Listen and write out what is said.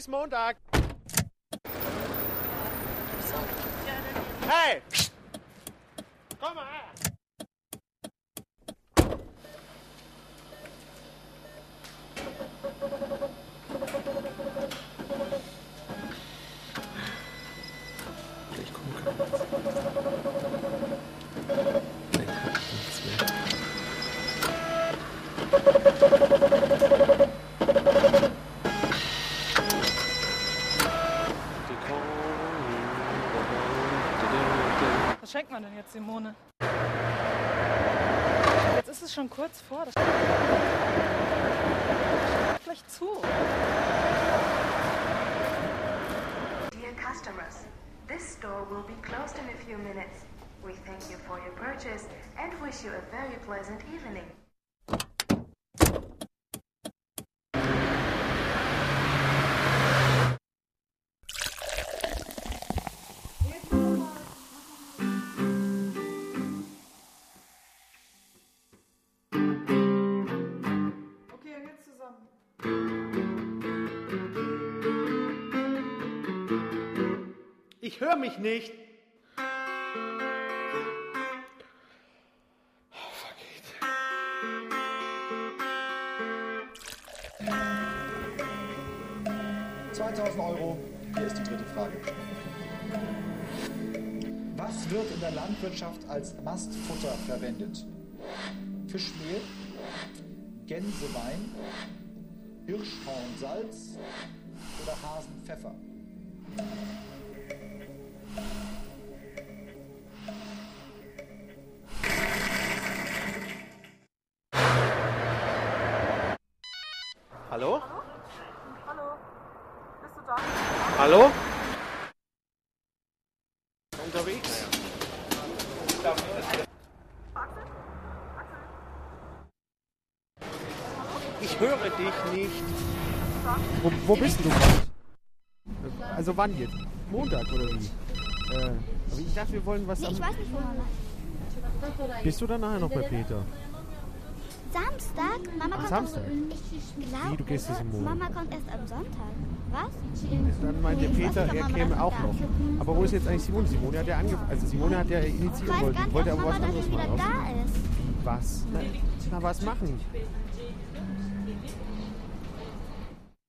Bis Montag. Hey! Komm mal her! Was schenkt man denn jetzt, Simone? Jetzt ist es schon kurz vor. Das gleich zu. Dear customers, this store will be closed in a few minutes. We thank you for your purchase and wish you a very pleasant evening. Ich mich nicht. It. 2000 Euro. Hier ist die dritte Frage. Was wird in der Landwirtschaft als Mastfutter verwendet? Fischmehl, Gänsewein, Hirschhornsalz oder Hasenpfeffer? Hallo? Hallo, bist du da? Hallo? Unterwegs? Ich höre dich nicht. Wo, wo bist du gerade? Also wann jetzt? Montag oder wie? Äh, aber ich dachte, wir wollen was am... Ich weiß nicht, wo Bist du dann nachher noch bei Peter? Samstag? Mama kommt Samstag? Ich glaube, Wie, du gehst im Monat? Mama kommt erst am Sonntag. Was? Dann meinte Nee, Peter, er käme auch noch. Aber wo ist jetzt eigentlich Simone? Simone hat ja angefangen. Also Simone hat ja initiiert Ich weiß wollte, gar nicht, wollte aber was anderes machen. da ist. Was? Na, na, was machen?